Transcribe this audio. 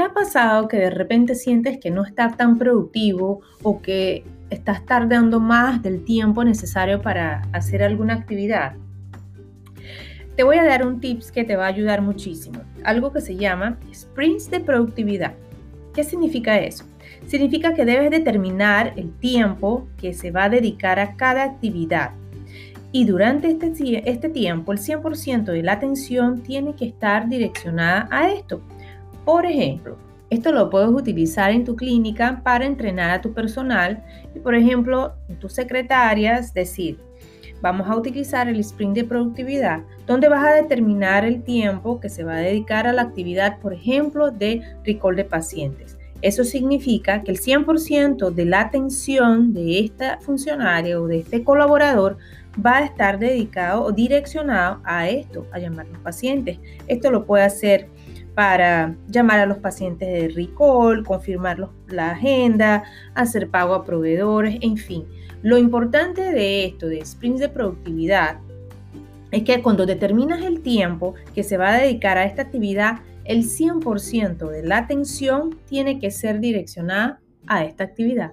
¿Te ha pasado que de repente sientes que no estás tan productivo o que estás tardando más del tiempo necesario para hacer alguna actividad? Te voy a dar un tips que te va a ayudar muchísimo, algo que se llama sprints de productividad. ¿Qué significa eso? Significa que debes determinar el tiempo que se va a dedicar a cada actividad. Y durante este, este tiempo, el 100% de la atención tiene que estar direccionada a esto. Por ejemplo, esto lo puedes utilizar en tu clínica para entrenar a tu personal y, por ejemplo, tus secretarias, decir, vamos a utilizar el sprint de productividad, donde vas a determinar el tiempo que se va a dedicar a la actividad, por ejemplo, de recall de pacientes. Eso significa que el 100% de la atención de esta funcionaria o de este colaborador va a estar dedicado o direccionado a esto, a llamar a los pacientes. Esto lo puede hacer para llamar a los pacientes de recall, confirmar la agenda, hacer pago a proveedores, en fin. Lo importante de esto, de sprints de productividad, es que cuando determinas el tiempo que se va a dedicar a esta actividad, el 100% de la atención tiene que ser direccionada a esta actividad.